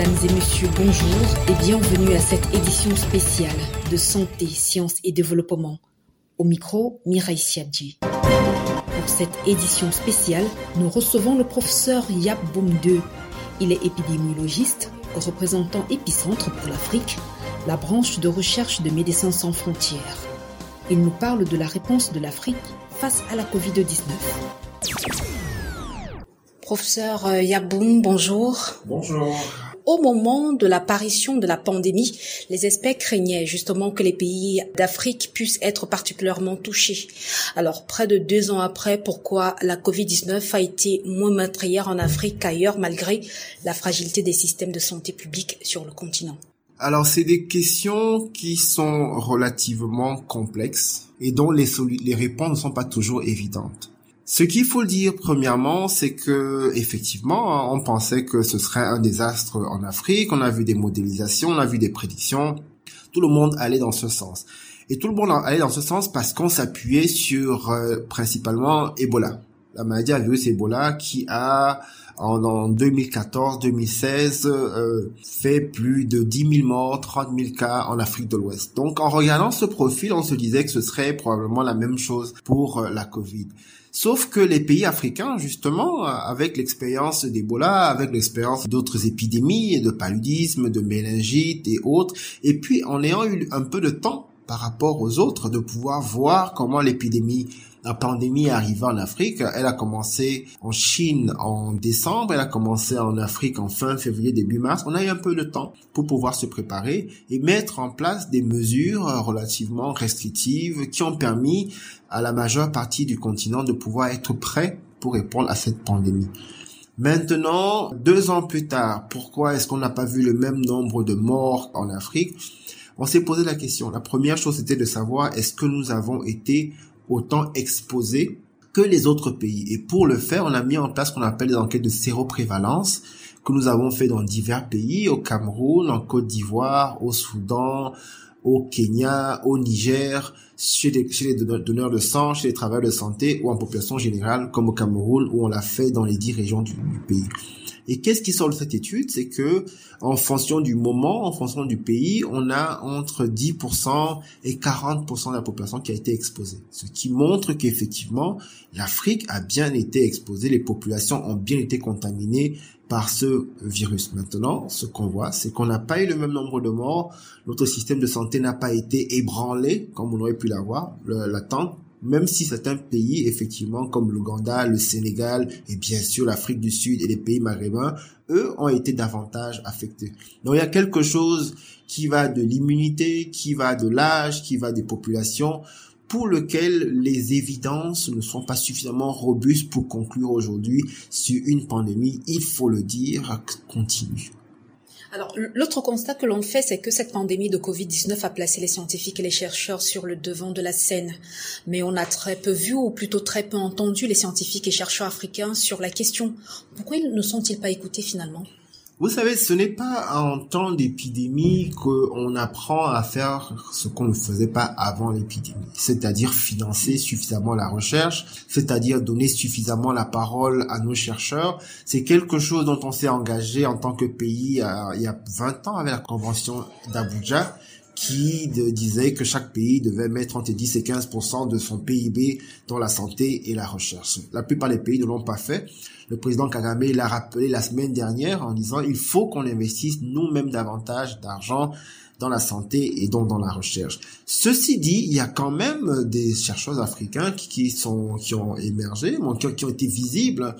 Mesdames et messieurs, bonjour et bienvenue à cette édition spéciale de Santé, Sciences et Développement. Au micro, Mireille Siadji. Pour cette édition spéciale, nous recevons le professeur Yap Boum 2. Il est épidémiologiste, représentant Épicentre pour l'Afrique, la branche de recherche de Médecins sans frontières. Il nous parle de la réponse de l'Afrique face à la Covid-19. Professeur euh, Yaboum, bonjour. Bonjour. Au moment de l'apparition de la pandémie, les experts craignaient justement que les pays d'Afrique puissent être particulièrement touchés. Alors, près de deux ans après, pourquoi la Covid-19 a été moins meurtrière en Afrique qu'ailleurs malgré la fragilité des systèmes de santé publique sur le continent? Alors, c'est des questions qui sont relativement complexes et dont les, les réponses ne sont pas toujours évidentes. Ce qu'il faut dire premièrement, c'est que effectivement, on pensait que ce serait un désastre en Afrique. On a vu des modélisations, on a vu des prédictions. Tout le monde allait dans ce sens. Et tout le monde allait dans ce sens parce qu'on s'appuyait sur euh, principalement Ebola, la maladie à virus Ebola qui a en, 2014-2016 euh, fait plus de 10 000 morts, 30 000 cas en Afrique de l'Ouest. Donc en regardant ce profil, on se disait que ce serait probablement la même chose pour euh, la Covid. Sauf que les pays africains, justement, avec l'expérience d'Ebola, avec l'expérience d'autres épidémies, de paludisme, de méningite et autres, et puis en ayant eu un peu de temps par rapport aux autres, de pouvoir voir comment l'épidémie la pandémie est en Afrique. Elle a commencé en Chine en décembre, elle a commencé en Afrique en fin février, début mars. On a eu un peu de temps pour pouvoir se préparer et mettre en place des mesures relativement restrictives qui ont permis à la majeure partie du continent de pouvoir être prêt pour répondre à cette pandémie. Maintenant, deux ans plus tard, pourquoi est-ce qu'on n'a pas vu le même nombre de morts en Afrique? On s'est posé la question. La première chose, c'était de savoir est-ce que nous avons été autant exposés que les autres pays. Et pour le faire, on a mis en place ce qu'on appelle des enquêtes de séroprévalence que nous avons fait dans divers pays, au Cameroun, en Côte d'Ivoire, au Soudan, au Kenya, au Niger, chez les, chez les donneurs de sang, chez les travailleurs de santé ou en population générale, comme au Cameroun, où on l'a fait dans les dix régions du pays. Et qu'est-ce qui sort de cette étude? C'est que en fonction du moment, en fonction du pays, on a entre 10% et 40% de la population qui a été exposée. Ce qui montre qu'effectivement, l'Afrique a bien été exposée, les populations ont bien été contaminées par ce virus. Maintenant, ce qu'on voit, c'est qu'on n'a pas eu le même nombre de morts. Notre système de santé n'a pas été ébranlé comme on aurait pu l'avoir, l'attendre même si certains pays, effectivement, comme l'Ouganda, le Sénégal et bien sûr l'Afrique du Sud et les pays maghrébins, eux ont été davantage affectés. Donc il y a quelque chose qui va de l'immunité, qui va de l'âge, qui va des populations, pour lequel les évidences ne sont pas suffisamment robustes pour conclure aujourd'hui sur une pandémie, il faut le dire, continue. Alors, l'autre constat que l'on fait, c'est que cette pandémie de Covid-19 a placé les scientifiques et les chercheurs sur le devant de la scène. Mais on a très peu vu, ou plutôt très peu entendu, les scientifiques et chercheurs africains sur la question. Pourquoi ne sont-ils pas écoutés finalement? Vous savez, ce n'est pas en temps d'épidémie qu'on apprend à faire ce qu'on ne faisait pas avant l'épidémie, c'est-à-dire financer suffisamment la recherche, c'est-à-dire donner suffisamment la parole à nos chercheurs. C'est quelque chose dont on s'est engagé en tant que pays il y a 20 ans avec la Convention d'Abuja qui disait que chaque pays devait mettre entre 10 et 15 de son PIB dans la santé et la recherche. La plupart des pays ne l'ont pas fait. Le président Kagame l'a rappelé la semaine dernière en disant il faut qu'on investisse nous-mêmes davantage d'argent dans la santé et donc dans la recherche. Ceci dit, il y a quand même des chercheurs africains qui, sont qui ont émergé, qui ont été visibles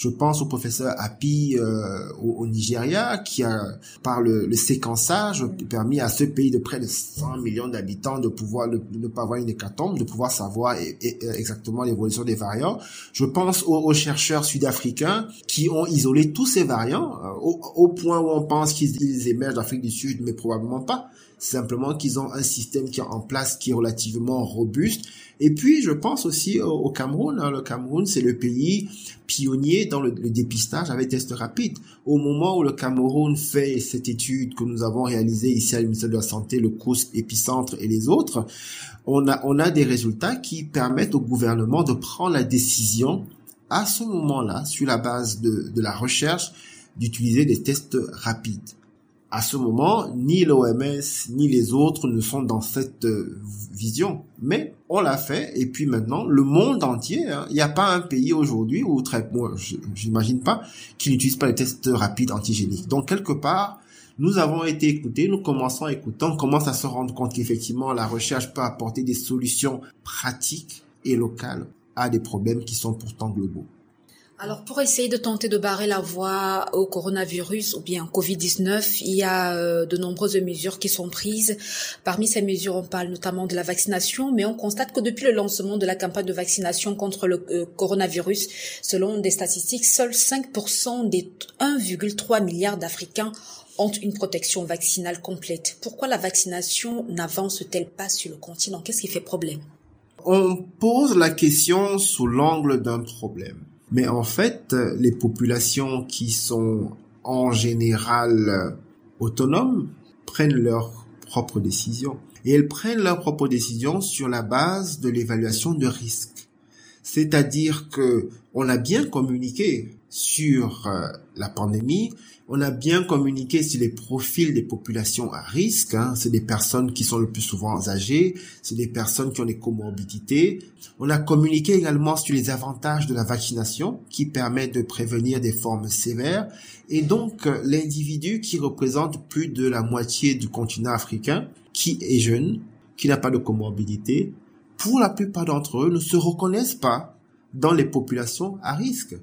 je pense au professeur Api euh, au, Nigeria qui a, par le, séquençage, permis à ce pays de près de 100 millions d'habitants de pouvoir ne pas avoir une hécatombe, de pouvoir savoir exactement l'évolution des variants. Je pense aux, chercheurs sud-africains qui ont isolé tous ces variants euh, au, au, point où on pense qu'ils émergent d'Afrique du Sud, mais probablement pas simplement qu'ils ont un système qui est en place qui est relativement robuste. Et puis, je pense aussi au, Cameroun. Hein. Le Cameroun, c'est le pays pionnier dans le, dépistage avec tests rapides. Au moment où le Cameroun fait cette étude que nous avons réalisée ici à ministère de la Santé, le COUS, Épicentre et les autres, on a, des résultats qui permettent au gouvernement de prendre la décision à ce moment-là, sur la base de la recherche, d'utiliser des tests rapides. À ce moment, ni l'OMS ni les autres ne sont dans cette euh, vision. Mais on l'a fait et puis maintenant, le monde entier, hein, il n'y a pas un pays aujourd'hui où très, moi, j'imagine pas, qui n'utilise pas les tests rapides antigéniques. Donc quelque part, nous avons été écoutés, nous commençons à écouter, on commence à se rendre compte qu'effectivement la recherche peut apporter des solutions pratiques et locales à des problèmes qui sont pourtant globaux. Alors, pour essayer de tenter de barrer la voie au coronavirus ou bien Covid-19, il y a euh, de nombreuses mesures qui sont prises. Parmi ces mesures, on parle notamment de la vaccination, mais on constate que depuis le lancement de la campagne de vaccination contre le euh, coronavirus, selon des statistiques, seuls 5% des 1,3 milliard d'Africains ont une protection vaccinale complète. Pourquoi la vaccination n'avance-t-elle pas sur le continent? Qu'est-ce qui fait problème? On pose la question sous l'angle d'un problème. Mais en fait, les populations qui sont en général autonomes prennent leurs propres décisions. Et elles prennent leurs propres décisions sur la base de l'évaluation de risque. C'est-à-dire que on a bien communiqué sur euh, la pandémie, on a bien communiqué sur les profils des populations à risque. Hein. C'est des personnes qui sont le plus souvent âgées, c'est des personnes qui ont des comorbidités. On a communiqué également sur les avantages de la vaccination qui permet de prévenir des formes sévères. Et donc l'individu qui représente plus de la moitié du continent africain, qui est jeune, qui n'a pas de comorbidité, pour la plupart d'entre eux ne se reconnaissent pas dans les populations à risque.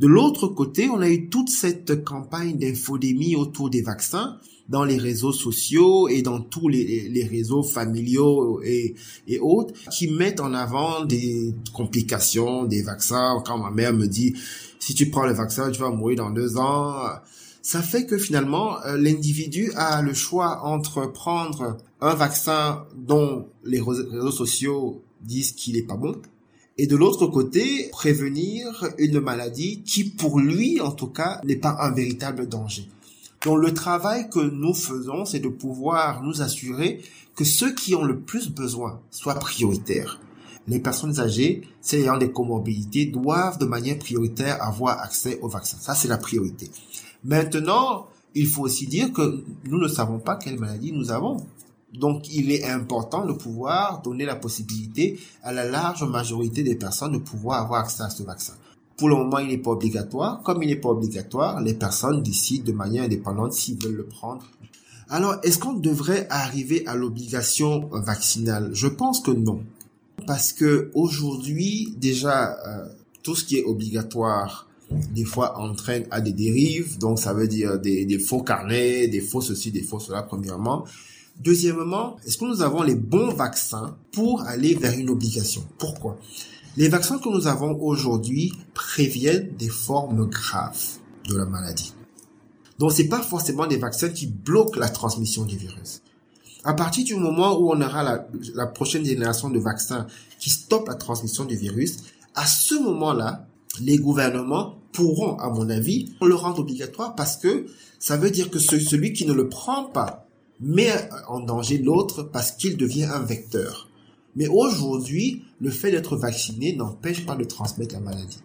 De l'autre côté, on a eu toute cette campagne d'infodémie autour des vaccins dans les réseaux sociaux et dans tous les, réseaux familiaux et, autres qui mettent en avant des complications des vaccins. Quand ma mère me dit, si tu prends le vaccin, tu vas mourir dans deux ans. Ça fait que finalement, euh, l'individu a le choix entre prendre un vaccin dont les réseaux sociaux disent qu'il est pas bon et de l'autre côté, prévenir une maladie qui, pour lui, en tout cas, n'est pas un véritable danger. Donc le travail que nous faisons, c'est de pouvoir nous assurer que ceux qui ont le plus besoin soient prioritaires. Les personnes âgées, celles ayant des comorbidités, doivent de manière prioritaire avoir accès au vaccin. Ça, c'est la priorité. Maintenant, il faut aussi dire que nous ne savons pas quelle maladie nous avons. Donc, il est important de pouvoir donner la possibilité à la large majorité des personnes de pouvoir avoir accès à ce vaccin. Pour le moment, il n'est pas obligatoire. Comme il n'est pas obligatoire, les personnes décident de manière indépendante s'ils veulent le prendre. Alors, est-ce qu'on devrait arriver à l'obligation vaccinale? Je pense que non. Parce que aujourd'hui, déjà, euh, tout ce qui est obligatoire, des fois entraîne à des dérives. Donc, ça veut dire des, des faux carnets, des faux ceci, des faux cela, premièrement. Deuxièmement, est-ce que nous avons les bons vaccins pour aller vers une obligation? Pourquoi? Les vaccins que nous avons aujourd'hui préviennent des formes graves de la maladie. Donc c'est pas forcément des vaccins qui bloquent la transmission du virus. À partir du moment où on aura la, prochaine génération de vaccins qui stoppent la transmission du virus, à ce moment-là, les gouvernements pourront, à mon avis, le rendre obligatoire parce que ça veut dire que celui qui ne le prend pas met en danger l'autre parce qu'il devient un vecteur. Mais aujourd'hui, le fait d'être vacciné n'empêche pas de transmettre la maladie.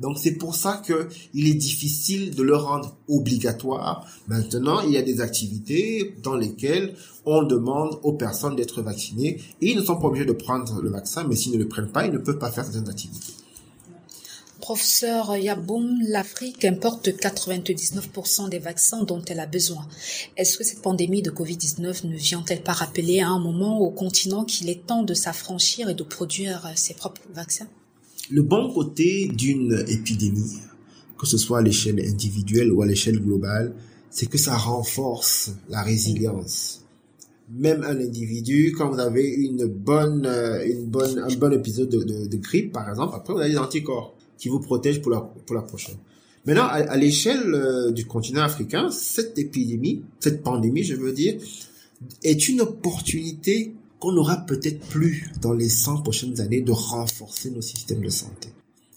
Donc c'est pour ça que il est difficile de le rendre obligatoire. Maintenant, il y a des activités dans lesquelles on demande aux personnes d'être vaccinées et ils ne sont pas obligés de prendre le vaccin, mais s'ils ne le prennent pas, ils ne peuvent pas faire certaines activités. Professeur Yaboum, l'Afrique importe 99% des vaccins dont elle a besoin. Est-ce que cette pandémie de Covid-19 ne vient-elle pas rappeler à un moment au continent qu'il est temps de s'affranchir et de produire ses propres vaccins? Le bon côté d'une épidémie, que ce soit à l'échelle individuelle ou à l'échelle globale, c'est que ça renforce la résilience. Même un individu, quand vous avez une bonne, une bonne, un bon épisode de, de grippe, par exemple, après vous avez des anticorps qui vous protège pour la, pour la prochaine. Maintenant, à, l'échelle euh, du continent africain, cette épidémie, cette pandémie, je veux dire, est une opportunité qu'on n'aura peut-être plus dans les 100 prochaines années de renforcer nos systèmes de santé.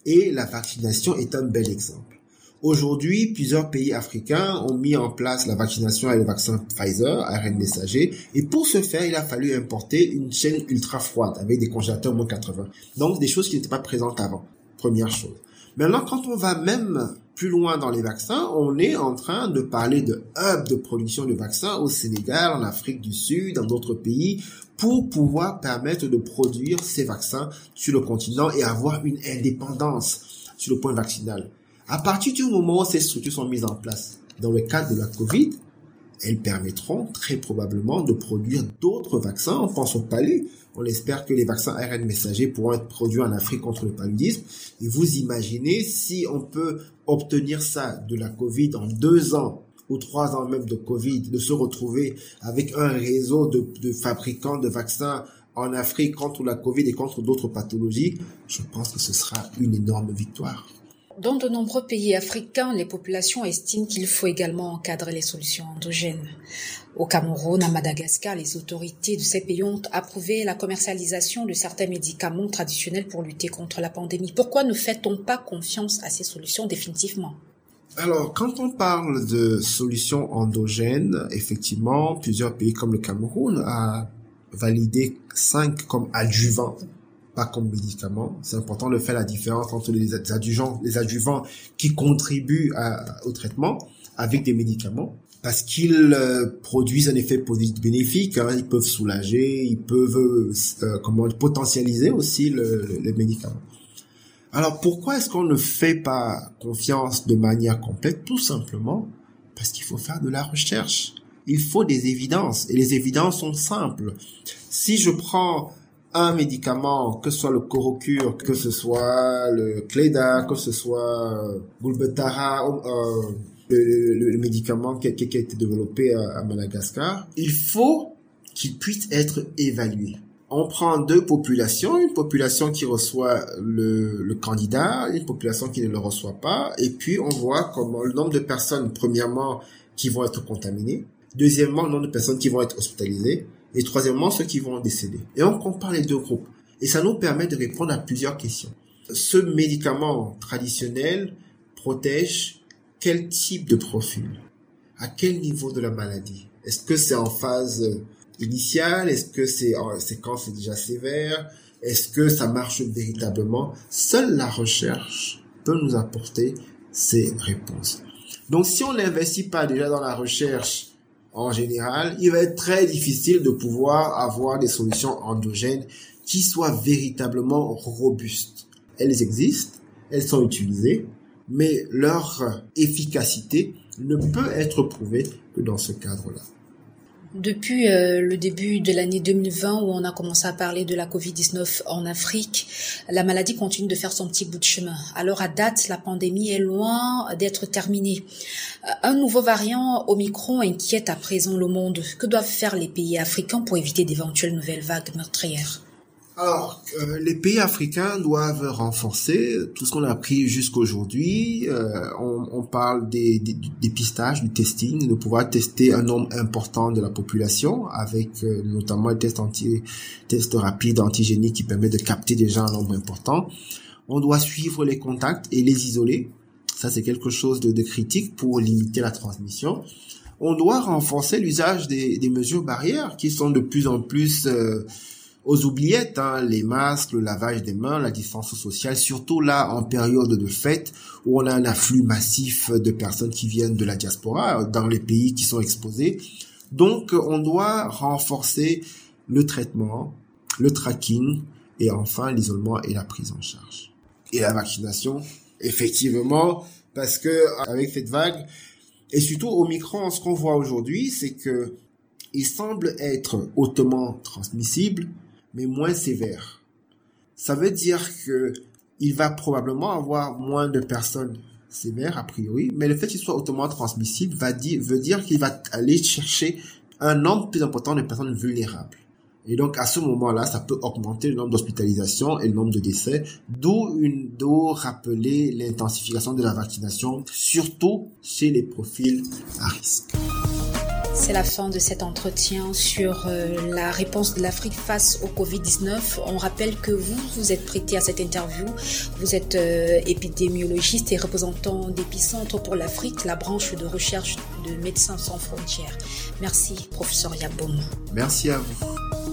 Et la vaccination est un bel exemple. Aujourd'hui, plusieurs pays africains ont mis en place la vaccination avec le vaccin Pfizer, ARN messager, et pour ce faire, il a fallu importer une chaîne ultra froide avec des congélateurs moins 80. Donc, des choses qui n'étaient pas présentes avant. Première chose. Maintenant, quand on va même plus loin dans les vaccins, on est en train de parler de hub de production de vaccins au Sénégal, en Afrique du Sud, dans d'autres pays, pour pouvoir permettre de produire ces vaccins sur le continent et avoir une indépendance sur le point vaccinal. À partir du moment où ces structures sont mises en place, dans le cadre de la COVID, elles permettront très probablement de produire d'autres vaccins. On pense au palu. On espère que les vaccins ARN messagers pourront être produits en Afrique contre le paludisme. Et vous imaginez si on peut obtenir ça de la Covid en deux ans ou trois ans même de Covid, de se retrouver avec un réseau de, de fabricants de vaccins en Afrique contre la Covid et contre d'autres pathologies, je pense que ce sera une énorme victoire. Dans de nombreux pays africains, les populations estiment qu'il faut également encadrer les solutions endogènes. Au Cameroun, à Madagascar, les autorités de ces pays ont approuvé la commercialisation de certains médicaments traditionnels pour lutter contre la pandémie. Pourquoi ne fait-on pas confiance à ces solutions définitivement? Alors, quand on parle de solutions endogènes, effectivement, plusieurs pays comme le Cameroun a validé 5 comme adjuvants pas comme médicament. C'est important de faire la différence entre les adjuvants, les adjuvants qui contribuent au traitement avec des médicaments parce qu'ils euh, produisent un effet bénéfique. Hein. ils peuvent soulager, ils peuvent euh, comment potentialiser aussi le, le, le médicament. Alors pourquoi est-ce qu'on ne fait pas confiance de manière complète? Tout simplement parce qu'il faut faire de la recherche. Il faut des évidences et les évidences sont simples. Si je prends un médicament, que ce soit le Corocure, que ce soit le Cléda, que ce soit euh, Gulbetara, euh, le, le, médicament qui a, qui a, été développé à, Madagascar, il faut qu'il puisse être évalué. On prend deux populations, une population qui reçoit le, le, candidat, une population qui ne le reçoit pas, et puis on voit comment le nombre de personnes, premièrement, qui vont être contaminées, deuxièmement, le nombre de personnes qui vont être hospitalisées, et troisièmement ceux qui vont décéder. Et on compare les deux groupes. Et ça nous permet de répondre à plusieurs questions. Ce médicament traditionnel protège quel type de profil? À quel niveau de la maladie? Est-ce que c'est en phase initiale? Est-ce que c'est c'est quand c'est déjà sévère? Est-ce que ça marche véritablement? Seule la recherche peut nous apporter ces réponses. Donc si on n'investit pas déjà dans la recherche en général, il va être très difficile de pouvoir avoir des solutions endogènes qui soient véritablement robustes. Elles existent, elles sont utilisées, mais leur efficacité ne peut être prouvée que dans ce cadre-là. Depuis euh, le début de l'année 2020 où on a commencé à parler de la Covid-19 en Afrique, la maladie continue de faire son petit bout de chemin. Alors à date, la pandémie est loin d'être terminée. Euh, un nouveau variant Omicron inquiète à présent le monde. Que doivent faire les pays africains pour éviter d'éventuelles nouvelles vagues meurtrières? Alors, euh, les pays africains doivent renforcer tout ce qu'on a appris jusqu'aujourd'hui. Euh, on, on, parle des, des, du testing, de pouvoir tester un nombre important de la population avec euh, notamment un test anti, test rapide antigénique qui permet de capter déjà un nombre important. On doit suivre les contacts et les isoler. Ça, c'est quelque chose de, de, critique pour limiter la transmission. On doit renforcer l'usage des, des, mesures barrières qui sont de plus en plus euh, aux oubliettes, hein, les masques, le lavage des mains, la distance sociale, surtout là en période de fête où on a un afflux massif de personnes qui viennent de la diaspora dans les pays qui sont exposés. Donc on doit renforcer le traitement, le tracking et enfin l'isolement et la prise en charge. Et la vaccination, effectivement, parce que avec cette vague et surtout au micron, ce qu'on voit aujourd'hui, c'est que il semble être hautement transmissible, mais moins sévère. Ça veut dire que il va probablement avoir moins de personnes sévères a priori, mais le fait qu'il soit hautement transmissible va dire, veut dire qu'il va aller chercher un nombre plus important de personnes vulnérables. Et donc à ce moment-là, ça peut augmenter le nombre d'hospitalisations et le nombre de décès, d'où rappeler l'intensification de la vaccination, surtout chez les profils à risque. C'est la fin de cet entretien sur euh, la réponse de l'Afrique face au Covid-19. On rappelle que vous, vous êtes prêté à cette interview. Vous êtes euh, épidémiologiste et représentant d'Épicentre pour l'Afrique, la branche de recherche de Médecins sans frontières. Merci, professeur Yaboum. Merci à vous.